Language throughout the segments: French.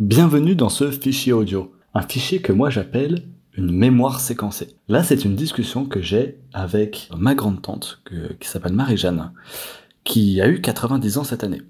Bienvenue dans ce fichier audio, un fichier que moi j'appelle une mémoire séquencée. Là, c'est une discussion que j'ai avec ma grande tante qui s'appelle Marie-Jeanne, qui a eu 90 ans cette année,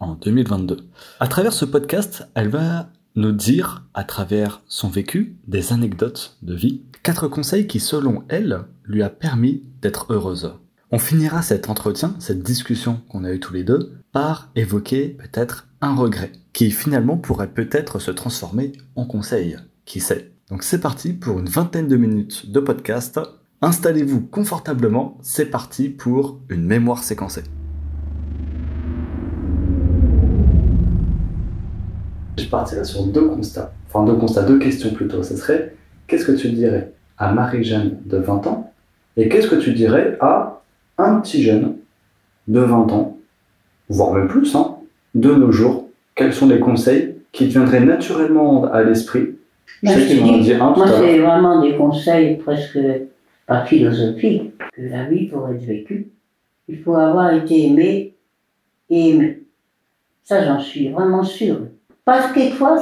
en 2022. À travers ce podcast, elle va nous dire, à travers son vécu, des anecdotes de vie, quatre conseils qui, selon elle, lui a permis d'être heureuse. On finira cet entretien, cette discussion qu'on a eue tous les deux, par évoquer peut-être un regret, qui finalement pourrait peut-être se transformer en conseil, qui sait? Donc c'est parti pour une vingtaine de minutes de podcast. Installez-vous confortablement, c'est parti pour une mémoire séquencée. Je partirai sur deux constats, enfin deux constats, deux questions plutôt. Ce serait qu'est-ce que tu dirais à Marie-Jeanne de 20 ans et qu'est-ce que tu dirais à un petit jeune de 20 ans, voire même plus, hein, de nos jours Quels sont les conseils qui te viendraient naturellement à l'esprit? Moi, c'est vraiment des conseils presque pas philosophiques, que la vie pour être vécue, il faut avoir été aimé et aimé. Ça, j'en suis vraiment sûre. Parce que quelquefois,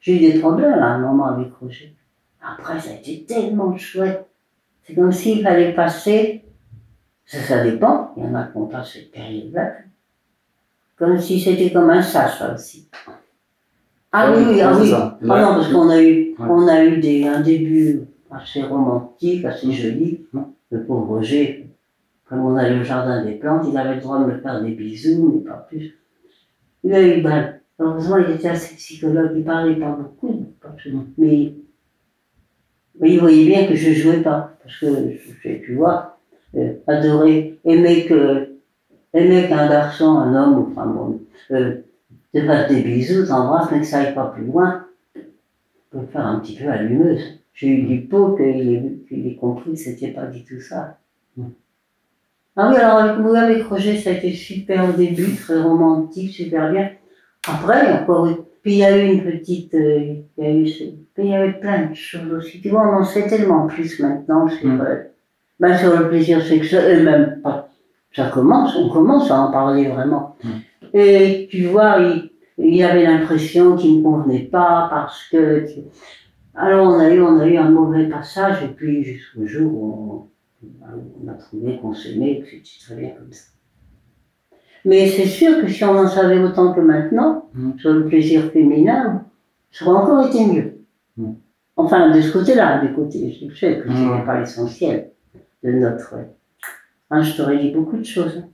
j'ai eu des problèmes à un moment avec Roger. Après, ça a été tellement chouette. C'est comme s'il fallait passer, ça, ça dépend, il y en a qui ont passé cette période-là, comme si c'était comme un sas, ça aussi. Ah oui, oui, ah oui. Ah non, parce qu'on a eu, on a eu des, un début assez romantique, assez joli. Le pauvre Roger, comme on allait au jardin des plantes, il avait le droit de me faire des bisous, mais pas plus. Il a eu mal. Heureusement, il était assez psychologue, il parlait pas beaucoup, mais mais il voyait bien que je jouais pas, parce que j'ai pu voir, euh, adorer, aimer que, aimer qu'un garçon, un homme, enfin bon, euh, te fasse des bisous, t'embrasse, mais que ça aille pas plus loin, peut faire un petit peu allumeuse. J'ai eu du pot qu'il ait, ait compris que c'était pas du tout ça. Ah oui, alors avec moi, avec Roger, ça a été super au début, très romantique, super bien. Après, encore puis il y a eu une petite, euh, il y a eu, il y avait plein de choses aussi. Tu vois, on en sait tellement plus maintenant sur, mm. Ben, sur le plaisir sexuel, et même pas. Ça commence, on commence à en parler vraiment. Mm. Et tu vois, il, il y avait l'impression qu'il ne convenait pas parce que. Alors on a eu, on a eu un mauvais passage et puis jusqu'au jour où on, on a trouvé qu'on s'aimait, que c'était très bien comme ça. Mais c'est sûr que si on en savait autant que maintenant, mm. sur le plaisir féminin, ça aurait encore été mieux. Mm. Enfin, de ce côté-là, du côté, sais que ce n'est pas l'essentiel de notre. Hein, je t'aurais dit beaucoup de choses.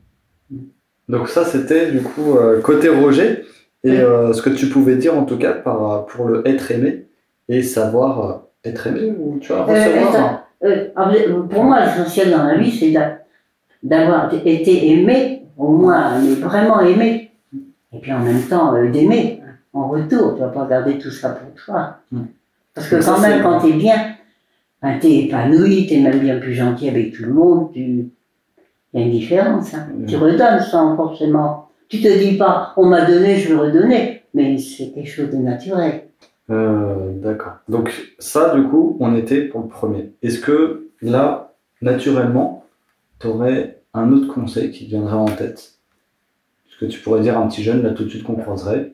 Donc, ça, c'était du coup euh, côté Roger, et euh, ce que tu pouvais dire en tout cas par, pour le être aimé, et savoir euh, être aimé, ou tu vois, recevoir. Ah, pour moi, l'essentiel dans la vie, c'est d'avoir été aimé au moins mais vraiment aimer. Et puis en même temps, euh, d'aimer en retour. Tu vas pas garder tout ça pour toi. Mm. Parce que quand même, quand tu es bien, ben, tu es épanoui, tu es même bien plus gentil avec tout le monde, tu... il y a une différence. Hein. Tu redonnes sans forcément. Tu te dis pas, on m'a donné, je veux redonner. Mais c'est quelque chose de naturel. Euh, D'accord. Donc ça, du coup, on était pour le premier. Est-ce que là, naturellement, tu aurais un autre conseil qui viendrait en tête? Ce que tu pourrais dire à un petit jeune, là tout de suite qu'on croiserait,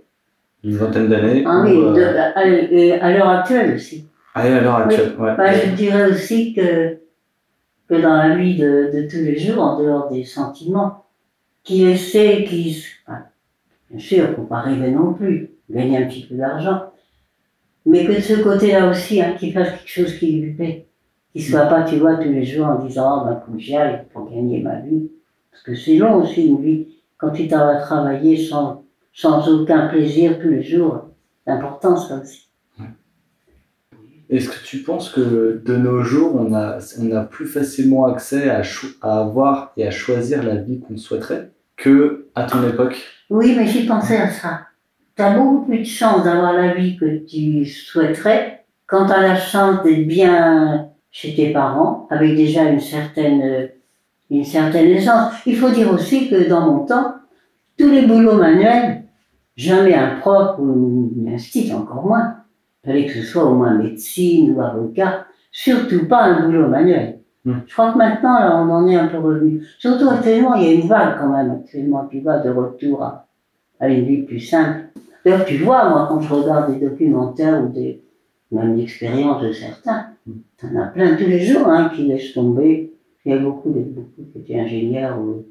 d'une vingtaine d'années Ah oui, euh, à, l'heure actuelle aussi. Ah oui, à l'heure actuelle, ouais. Bah, je dirais aussi que, que dans la vie de, de tous les jours, en dehors des sentiments, qui essaie, qui. bien sûr, il ne faut pas rêver non plus, gagner un petit peu d'argent, mais que de ce côté-là aussi, hein, qu'il fasse quelque chose qui lui plaît. Qu'il soit pas, tu vois, tous les jours en disant, oh, ben, faut que j'y aille pour gagner ma vie. Parce que c'est long aussi une vie. Quand tu t'en vas travailler sans, sans aucun plaisir tous les jours, ça aussi. Est-ce que tu penses que de nos jours, on a, on a plus facilement accès à, avoir et à choisir la vie qu'on souhaiterait que à ton époque? Oui, mais j'ai pensé à ça. Tu as beaucoup plus de chance d'avoir la vie que tu souhaiterais quand tu as la chance d'être bien chez tes parents, avec déjà une certaine, une certaine aisance. Il faut dire aussi que dans mon temps, tous les boulots manuels, jamais un prof ou un style, encore moins. Fallait que ce soit au moins médecine ou avocat, surtout pas un boulot manuel. Hmm. Je crois que maintenant, là, on en est un peu revenu. Surtout actuellement, il y a une vague quand même actuellement qui va de retour à, à une vie plus simple. D'ailleurs, tu vois, moi, quand je regarde des documentaires ou des, même l'expérience de certains, en a plein tous les jours hein, qui laissent tomber. Il y a beaucoup, beaucoup qui étaient ingénieurs ou.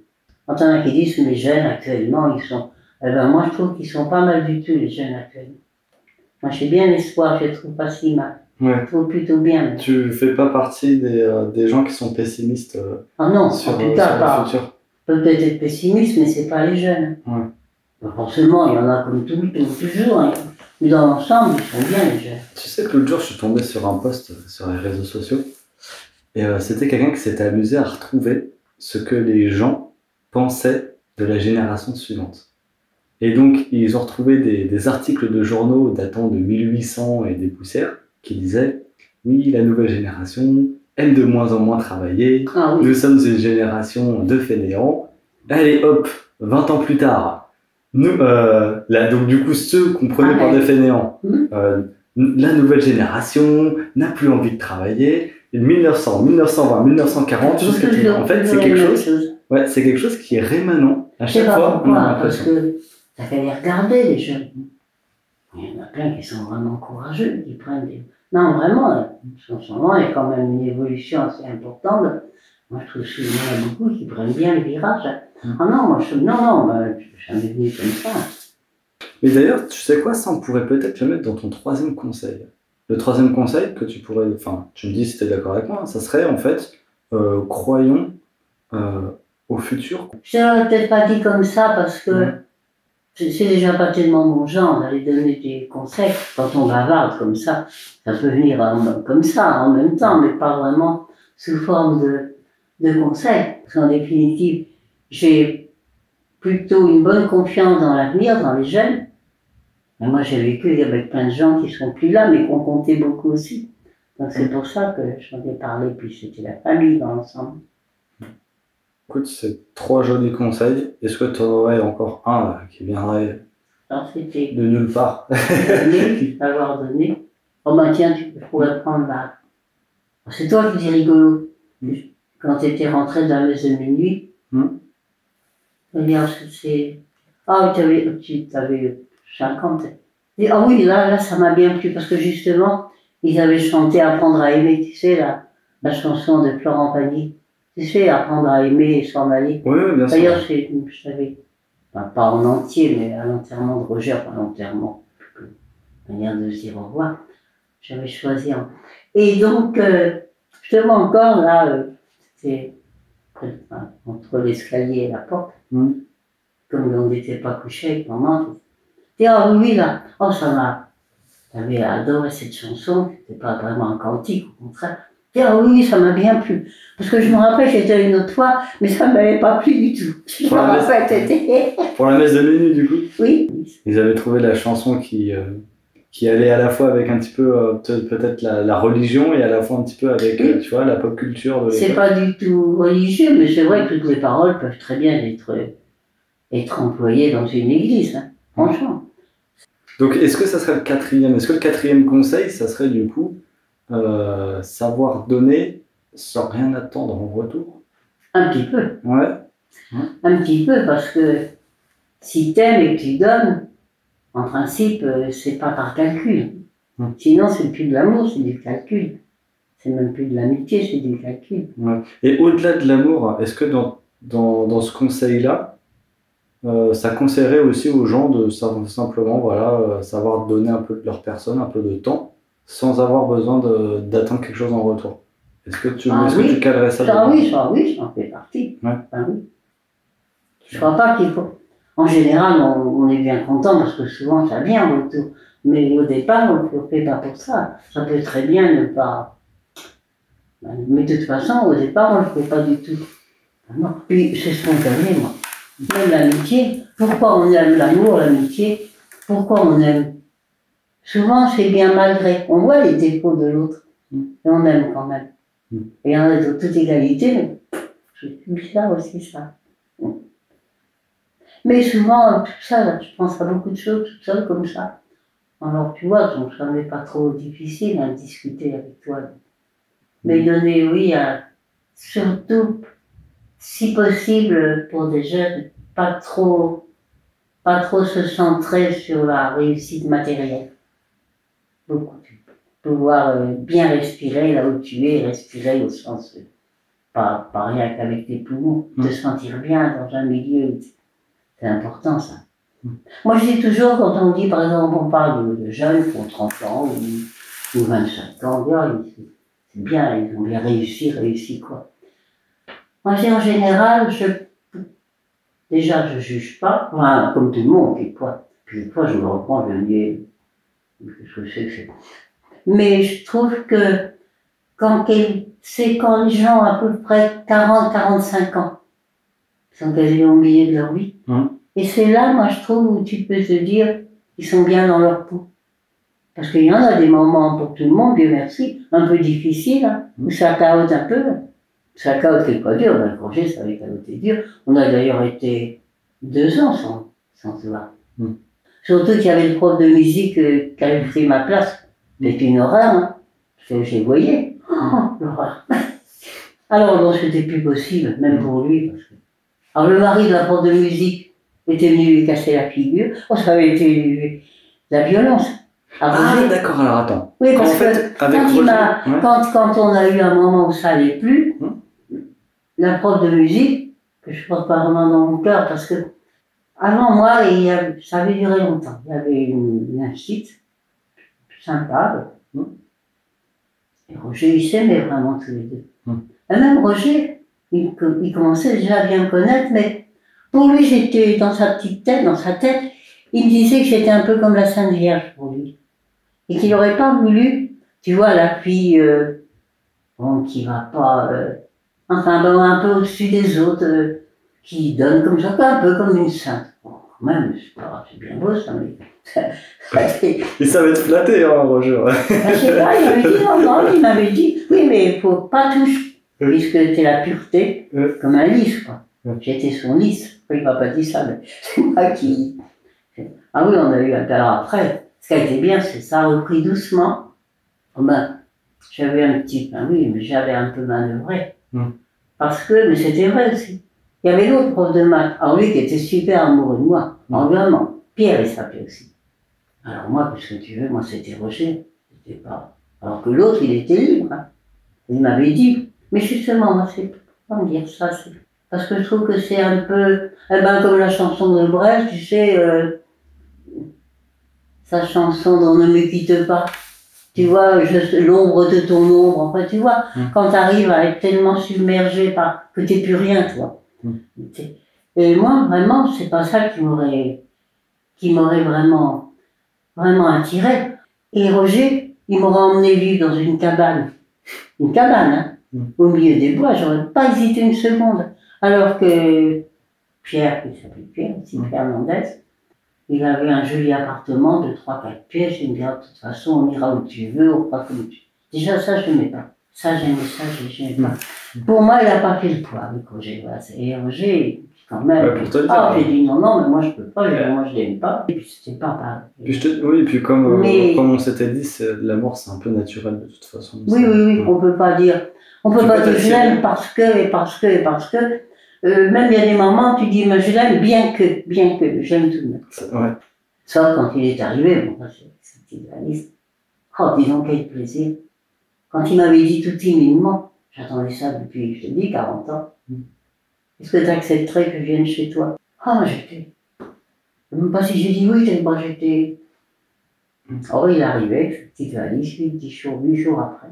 Quand il y en a qui disent que les jeunes actuellement, ils sont. Eh ben, moi, je trouve qu'ils sont pas mal du tout, les jeunes actuellement. Moi, j'ai bien espoir, je trouve pas si mal. Ouais. Je trouve plutôt bien. Tu fais pas partie des, euh, des gens qui sont pessimistes euh, Ah non, sur, en tout cas, sur pas. le futur. Peut-être être pessimiste, mais c'est pas les jeunes. Ouais. Bah, forcément, il y en a comme tout, tout toujours. hein. Mais dans l'ensemble, ils sont bien, les jeunes. Tu sais que l'autre jour, je suis tombé sur un post sur les réseaux sociaux et euh, c'était quelqu'un qui s'était amusé à retrouver ce que les gens pensaient de la génération suivante. Et donc, ils ont retrouvé des, des articles de journaux datant de 1800 et des poussières qui disaient Oui, la nouvelle génération aime de moins en moins travailler, Ah oui. nous sommes une génération de fainéants. Allez hop, 20 ans plus tard, nous, euh, là, donc du coup, ceux qu'on prenait Ah ouais. des fainéants, Mhm. euh, la nouvelle génération n'a plus envie de travailler. Et 1900, 1920, 1940, jusqu'à en fait, c'est quelque chose. Ouais, c'est quelque chose qui est rémanent. À chaque fois, on a l'impression. Ça fait les regarder, les jeunes. Il y en a plein qui sont vraiment courageux, qui prennent des... Non, vraiment, euh, en ce moment, il y a quand même une évolution assez importante. Moi, je trouve qu'il y en a beaucoup qui prennent bien le virage. Mm. Ah non, moi, je... Non, non, bah, je suis jamais venu comme ça. Mais d'ailleurs, tu sais quoi, ça, on pourrait peut-être le mettre dans ton troisième conseil. Le troisième conseil que tu pourrais, enfin, tu me dis si tu es d'accord avec moi, ça serait en fait, euh, croyons euh, au futur. Je l'aurais peut-être pas dit comme ça parce que Mm. C'est déjà pas tellement mon genre d'aller donner des conseils. Quand on bavarde comme ça, ça peut venir en- comme ça en même temps, mais pas vraiment sous forme de, de conseils. Parce qu'en définitive, j'ai plutôt une bonne confiance dans l'avenir, dans les jeunes. Moi, j'ai vécu avec plein de gens qui sont plus là, mais qui ont compté beaucoup aussi. Donc c'est pour ça que j'en ai parlé, puis c'était la famille dans l'ensemble. Écoute, c'est trois jolis conseils. Est-ce que tu aurais encore un là, qui viendrait Alors c'était de nulle part avoir donné. Oh ben tiens, tu pourrais prendre la. C'est toi qui dis rigolo. Mm. Quand tu étais rentré dans la messe de minuit, Mm. regarde, c'est. Ah, tu avais, tu avais 50. Et, ah oui, là, là, ça m'a bien plu parce que justement, ils avaient chanté Apprendre à aimer, tu sais, la, la chanson de Florent Pagny. Tu sais, Apprendre à aimer et s'en aller. Oui, bien sûr. D'ailleurs, je savais, enfin, pas en entier, mais à l'enterrement de Roger, pas l'enterrement, manière de se dire au revoir, j'avais choisi un. Et donc, euh, je te vois encore là, euh, c'était enfin, entre l'escalier et la porte, Mm. comme on n'était pas couché avec maman. Et ah oui, là, oh ça m'a. J'avais adoré cette chanson, c'était pas vraiment un cantique, au contraire. Ah oui, ça m'a bien plu. Parce que je me rappelle, j'étais une autre fois, mais ça ne m'avait pas plu du tout. Je me Ouais, mais- rappelle, c'était. Pour la messe de minuit, du coup, Oui, ils avaient trouvé la chanson qui, euh, qui allait à la fois avec un petit peu, euh, peut- peut-être la, la religion et à la fois un petit peu avec, euh, tu vois, la pop culture c'est pas du tout religieux, mais c'est vrai que toutes les paroles peuvent très bien être, être employées dans une église, hein, franchement. Donc, est-ce que ça serait le quatrième Est-ce que le quatrième conseil, ça serait du coup euh, savoir donner sans rien attendre en retour Un petit peu, Ouais. un petit peu, parce que si t'aimes et que tu donnes, en principe, euh, c'est pas par calcul. Hmm. Sinon, c'est plus de l'amour, c'est du calcul. C'est même plus de l'amitié, c'est du calcul. ouais. Et au-delà de l'amour, est-ce que dans, dans, dans ce conseil-là, euh, ça conseillerait aussi aux gens de simplement voilà, euh, savoir donner un peu de leur personne, un peu de temps, sans avoir besoin d'attendre quelque chose en retour Est-ce que tu, Ah que oui. tu calerais ça dedans oui, ça, oui, j'en fais partie. Ouais. Ben oui. Je crois pas qu'il faut. En général, on, on est bien content parce que souvent ça vient en retour. Mais au départ, on ne le fait pas pour ça. Ça peut très bien ne pas. Ben, Mais de toute façon, au départ, on ne le fait pas du tout. Non. Puis c'est spontané, moi. Même l'amitié. Pourquoi on aime l'amour, l'amitié? Pourquoi on aime Souvent, c'est bien malgré. On voit les défauts de l'autre. Mm. Et on aime quand même. Mm. Et en a de toute égalité, mais c'est bizarre aussi ça. Mais souvent, tout ça, je pense à beaucoup de choses tout seul comme ça. Alors tu vois, donc ça n'est pas trop difficile à discuter avec toi. Mais donner oui à surtout, si possible, pour des jeunes, pas trop, pas trop se centrer sur la réussite matérielle. Beaucoup. Pouvoir euh, bien respirer là où tu es, respirer au sens, euh, pas, pas rien qu'avec tes poumons, te mm. sentir bien dans un milieu. C'est important ça. Mm. Moi je dis toujours, quand on dit par exemple, on parle de, jeunes qui ont 30 ans ou, ou 25 ans, c'est bien, ils ont bien réussi, réussi quoi. Moi je dis en général, je Déjà, je juge pas, enfin, comme tout le monde, et quoi. Puis fois, je me reprends, je me dis, je sais que c'est. Mais je trouve que quand c'est quand les gens à peu près 40, 45 ans sont quasiment au milieu de leur vie. Hum. Et c'est là, moi, je trouve, où tu peux te dire, ils sont bien dans leur peau. Parce qu'il y en a des moments pour tout le monde, Dieu merci, un peu difficiles, hein, où hum. ça caote un peu. Ça a été pas dur, le projet, ça avait été dur. On a d'ailleurs été deux ans sans, sans se voir. Surtout qu'il y avait le prof de musique euh, qui avait pris ma place. C'était une horreur, hein. J'ai voyé. Oh, l'horreur. Alors, bon, c'était plus possible, même pour lui. Parce que... Alors, le mari de la prof de musique était venu lui casser la figure. Oh, ça avait été la violence. Ah, d'accord, alors attends. Oui, parce que quand, quand, on a eu un moment où ça allait plus, hmm la prof de musique, que je porte pas vraiment dans mon cœur parce que avant moi, il y ça avait duré longtemps. Il y avait une, un site sympa. Et Roger, il s'aimait vraiment tous les deux. Hum. Et même Roger, il, il, commençait déjà à bien me connaître, mais pour lui, j'étais dans sa petite tête, dans sa tête, il me disait que j'étais un peu comme la Sainte Vierge pour lui. Et qu'il n'aurait pas voulu, tu vois, la fille, euh, bon, qui va pas, euh, enfin bon, un peu au-dessus des autres, euh, qui donne comme ça, un peu comme une sainte. Bon, quand même, c'est bien beau ça, mais. il savait te flatter, hein, Roger. je sais pas, il m'avait dit, non, non, il m'avait dit, oui, mais il faut pas toucher, puisque c'est la pureté, comme un lys, quoi. J'étais son lys. Il m'a pas dit ça, mais c'est moi qui. Ah oui, on a eu un alors après. Ce qui a été bien, c'est ça a repris doucement. Oh ben, j'avais un petit, ben oui, mais j'avais un peu manœuvré. Hmm. Parce que, mais c'était vrai aussi. Il y avait l'autre prof de maths, alors lui qui était super amoureux de moi, en Pierre il s'appelait aussi. Alors moi, qu'est-ce que tu veux, moi c'était Roger, c'était pas. Alors que l'autre, il était libre. Hein. Il m'avait dit, mais justement, moi, c'est pas me dire ça, parce que je trouve que c'est un peu, eh ben, comme la chanson de Brest, tu sais, euh, sa chanson dont ne me quitte pas. Tu vois, l'ombre de ton ombre, enfin, tu vois, mmh. quand tu arrives à être tellement submergé par que t'es plus rien, toi. Mmh. Et moi, vraiment, c'est pas ça qui m'aurait, qui m'aurait vraiment, vraiment attiré. Et Roger, il m'aurait emmené vivre dans une cabane. Une cabane, hein, mmh. au milieu des bois, j'aurais pas hésité une seconde. Alors que Pierre, qui s'appelle Pierre, aussi Pierre Mendès, il avait un joli appartement de 3-4 pièces. Il me dit, de toute façon, on ira où tu veux, on fera comme tu veux. Déjà, ça, je n'aimais pas. Ça, j'aimais ça, je n'aimais pas. Pour moi, il n'a pas fait le poids avec Roger. Et Roger, quand même. Ouais, ah, j'ai dit non, non, mais moi, je peux pas. Moi, je l'aime pas. Et puis, c'était pas pareil. Puis Oui, et puis comme, euh, comme on s'était dit, la mort, c'est un peu naturel de toute façon. Oui, oui, oui. On peut pas dire. On peut pas dire je l'aime parce que, et parce que, et parce que. Euh, même il y a des moments où tu dis, mais je l'aime bien que, bien que, j'aime tout le monde. Ouais. Sauf quand il est arrivé, bon, c'est idéaliste. Oh, disons quel plaisir. Quand il m'avait dit tout timidement, j'attendais ça depuis, je te dis, 40 ans. Mm. Est-ce que tu accepterais que je vienne chez toi? Ah, j'étais. Même pas si j'ai dit oui, pas j'étais. Oh, il arrivait, petite valise, 10 jours, 8 jours après.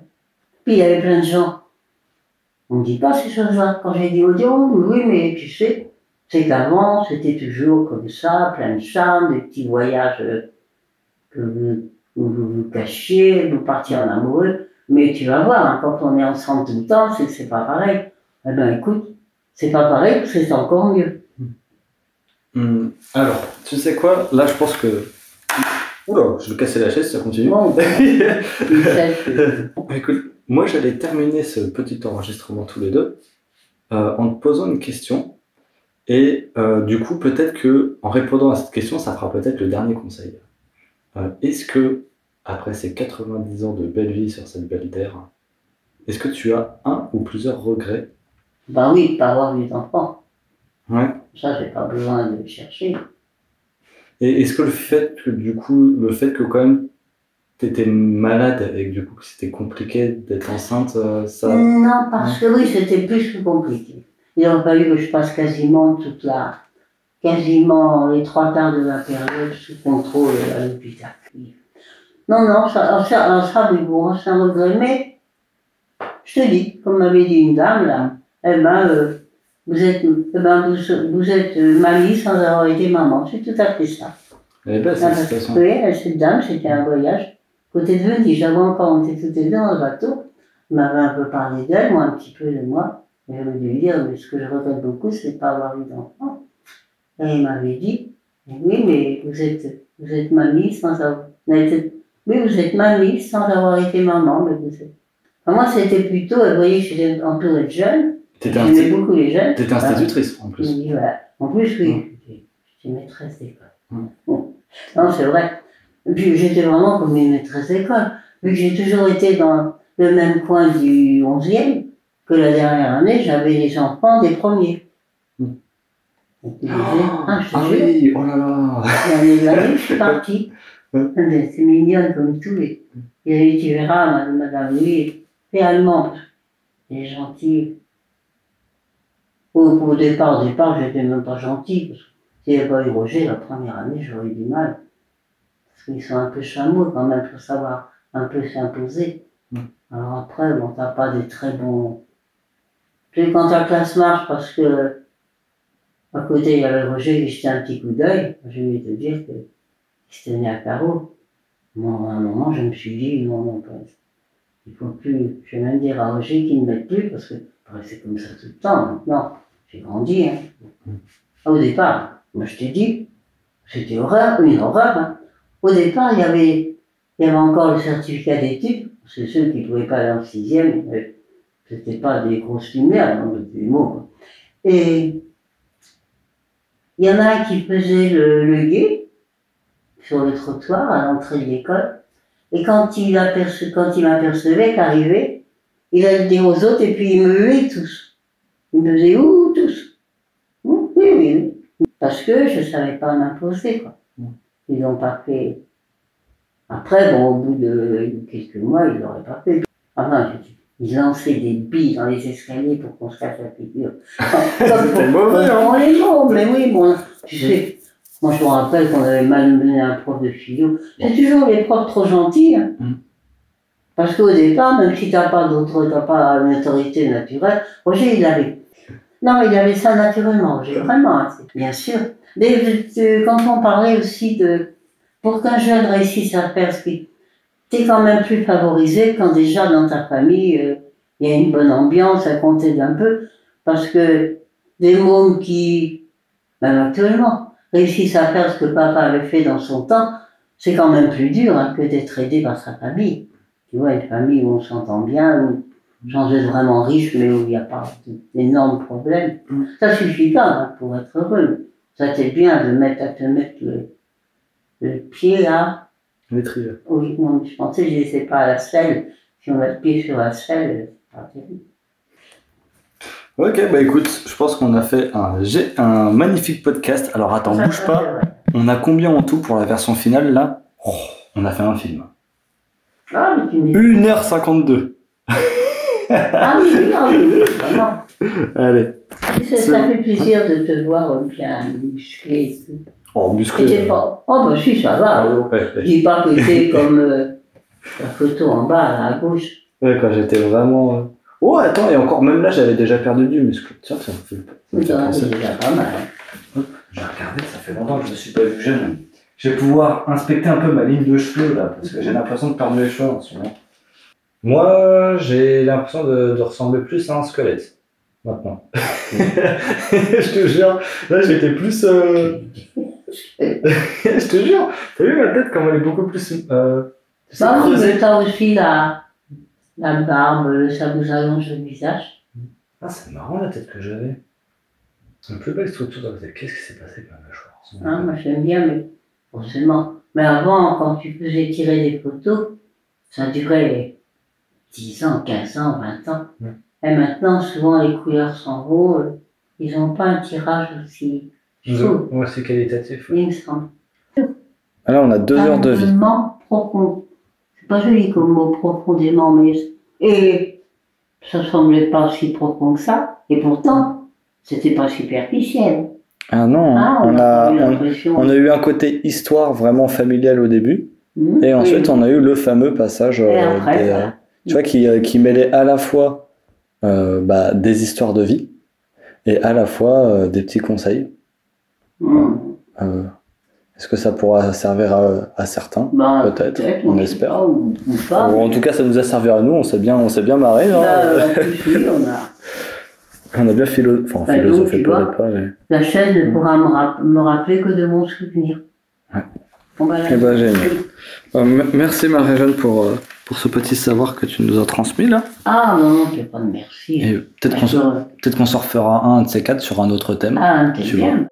Puis il y avait plein de gens. On ne dit pas ces choses-là. Quand j'ai dit au oui, mais tu sais, c'est qu'avant, c'était toujours comme ça, plein de charme, des petits voyages euh, que vous vous, cachiez, vous partiez en amoureux. Mais tu vas voir, hein, quand on est ensemble tout le temps, c'est c'est pas pareil. Eh ben écoute, c'est pas pareil, c'est encore mieux. Hmm. Alors, tu sais quoi? Là, je pense que. Oula, je vais casser la chaise, ça continue. Bon, Écoute, moi, j'allais terminer ce petit enregistrement tous les deux euh, en te posant une question. Et euh, du coup, peut-être que en répondant à cette question, ça fera peut-être le dernier conseil. Euh, est-ce que, après ces 90 ans de belle vie sur cette belle terre, est-ce que tu as un ou plusieurs regrets? Ben oui, pas avoir eu d'enfants. Ouais. Ça, j'ai pas besoin de chercher. Et est-ce que le fait que, du coup, le fait que quand même t'étais malade et que du coup c'était compliqué d'être enceinte, euh, ça. Non, parce que oui, c'était plus que compliqué. Il aurait fallu que je passe quasiment toute la, quasiment les trois quarts de la période sous contrôle à l'hôpital. Non, non, ça, ça, ça, oui, bon, c'est un regret, mais je te dis, comme m'avait dit une dame là, eh ben, euh, vous êtes, eh ben, vous, vous êtes euh, mamie sans avoir été maman. C'est tout à fait ça. Eh ben, c'est Oui, cette dame, c'était un voyage Côté de Venise, j'avais encore, on était toutes les deux dans le bateau. Il m'avait un peu parlé d'elle, moi un petit peu de moi. Et j'avais dû lui dire, mais ce que je regrette beaucoup, c'est de pas avoir eu d'enfant. Et il m'avait dit, oui, mais vous êtes, vous êtes mamie sans avoir, oui, vous êtes mamie sans avoir été maman, mais vous êtes. moi, c'était plutôt, vous voyez, j'étais entourée de jeunes. J'aimais beaucoup les jeunes. T'étais institutrice, en plus. Oui, voilà. En plus, oui, j'étais maîtresse d'école. Non, c'est vrai. Puis j'étais vraiment comme une maîtresse d'école. Vu que j'ai toujours été dans le même coin du 11e, que la dernière année, j'avais les enfants des premiers. Oh, ah, je ah oui, oh là là L'année dernière, je suis partie. C'est mignonne comme tous les. Et tu verras, madame, lui, réellement, elle est gentille. Au, au départ, au départ, j'étais même pas gentille, parce que s'il n'y avait pas eu Roger, la première année, j'aurais eu du mal ils sont un peu chameaux quand même pour savoir un peu s'imposer. Mm. Alors après, bon, t'as pas des très bons. Puis quand ta classe marche, parce que à côté il y avait Roger qui jetait un petit coup d'œil, je vais te dire que c'était né à carreau. Moi, à un moment, je me suis dit, non, non, il faut plus. Je vais même dire à Roger qu'il ne m'aide plus, parce que c'est comme ça tout le temps. Maintenant, j'ai grandi. Hein. Au départ, moi je t'ai dit, c'était horreur, une horreur. Hein. Au départ, il y avait, il y avait encore le certificat d'études, c'est ceux qui ne pouvaient pas aller en sixième, c'était pas des grosses lumières, non, des mots. Et il y en a qui faisait le, le guet sur le trottoir à l'entrée de l'école. Et quand il, aperçu, quand il m'apercevait qu'arrivait, il allait dire aux autres et puis il me huait tous. Il me faisait ouh tous. Oui, oui, oui. Parce que je ne savais pas m'imposer, quoi. Ils n'ont pas fait. Après, bon, au bout de quelques mois, ils n'auraient pas fait. Non, ils lançaient des billes dans les escaliers pour qu'on se casse la figure. C'était mauvais, hein On les mots, mais oui, bon, tu sais. Moi, je me rappelle qu'on avait malmené un prof de philo. C'est toujours les profs trop gentils. Hein. Mm. Parce qu'au départ, même si tu n'as pas d'autre, t'as pas une autorité naturelle, Roger, il avait. Non, il avait ça naturellement, Roger, vraiment, hein, bien sûr. Mais quand on parlait aussi de, pour qu'un jeune réussisse à faire ce qu'il, t'es quand même plus favorisé quand déjà dans ta famille, euh, il y a une bonne ambiance, ça comptait un peu, parce que des mômes qui, même actuellement, réussissent à faire ce que papa avait fait dans son temps, c'est quand même plus dur hein, que d'être aidé par sa famille. Tu vois, une famille où on s'entend bien, où j'en être vraiment riche, mais où il n'y a pas d'énormes problèmes. Mm. Ça suffit pas hein, pour être heureux. Ça c'est bien de mettre, à te mettre le, pied là. L'étrier. Oui, non, je pensais je ne laissais pas à la selle. Si on met le pied sur la selle, c'est pas terrible. Ok, bah écoute, je pense qu'on a fait un, un magnifique podcast. Alors attends, bouge pas. On a combien en tout pour la version finale là? Oh, On a fait un film. Ah, mais tu 1h52. ah oui, oui, ah oui, vraiment. Allez. Ça, fait plaisir de te voir bien musclé Oh, musclé. Pas... Oh, bah si, ça va. Alors. Je dis pas que t'es comme euh, la photo en bas, là, à gauche. Ouais, quand j'étais vraiment. Oh, attends, et encore, même là, j'avais déjà perdu du muscle. Tiens, ça me fait, ça me fait déjà pas mal. J'ai regardé, ça fait longtemps que je ne suis pas vu jeune. Je vais pouvoir inspecter un peu ma ligne de cheveux, là, parce que j'ai l'impression de perdre les cheveux en ce moment. Moi, j'ai l'impression de, de ressembler plus à un squelette maintenant. je te jure, là j'étais plus. Euh... je te jure, t'as vu ma tête comme elle est beaucoup plus. Euh, non, mais t'as aussi la, la barbe, le sabousaillon sur le visage. Ah, c'est marrant la tête que j'avais. Une plus belle structure dans la tête. Qu'est-ce qui s'est passé avec ma mâchoire Ah, moi j'aime bien, mais forcément. Mais avant, quand tu faisais tirer des photos, ça durait 10 ans, 15 ans, 20 ans. Et maintenant, souvent, les couleurs s'en vont. Ils n'ont pas un tirage aussi chaud. Ouais, c'est qualitatif. Il me semble. là, on a deux heures de vie. Profond. Pas joli comme mot, profondément, mais. Et ça semblait pas si profond que ça. Et pourtant, c'était pas superficiel. Ah non, Ah, on, a a, eu on, l'impression. on a eu un côté histoire vraiment familial au début. Hmm, Et ensuite, oui. on a eu le fameux passage euh, après, des, euh, voilà. tu vois, qui, euh, qui mêlait à la fois euh, bah, des histoires de vie et à la fois euh, des petits conseils. Hmm. Est-ce que ça pourra servir à, à certains Bah, Peut-être, on sait espère. pas, ou, ou pas. Ou en tout cas, ça nous a servi à nous. On s'est bien, on s'est bien marré. hein. Bah, euh, plus, on a. On a bien philo... enfin, Bah, philosophé donc, tu vois. pas. Mais... La chaîne ne Mm. pourra me, me rappeler que de mon souvenir. Ouais. Bon, bah, là, Eh ben, génial. oui. Euh, merci Marie-Jeanne pour, euh, pour ce petit savoir que tu nous as transmis là. Ah non, non, il n'y a pas de merci. Et peut-être qu'on peut-être qu'on s'en refera un de ces quatre sur un autre thème. Ah, Tu bien.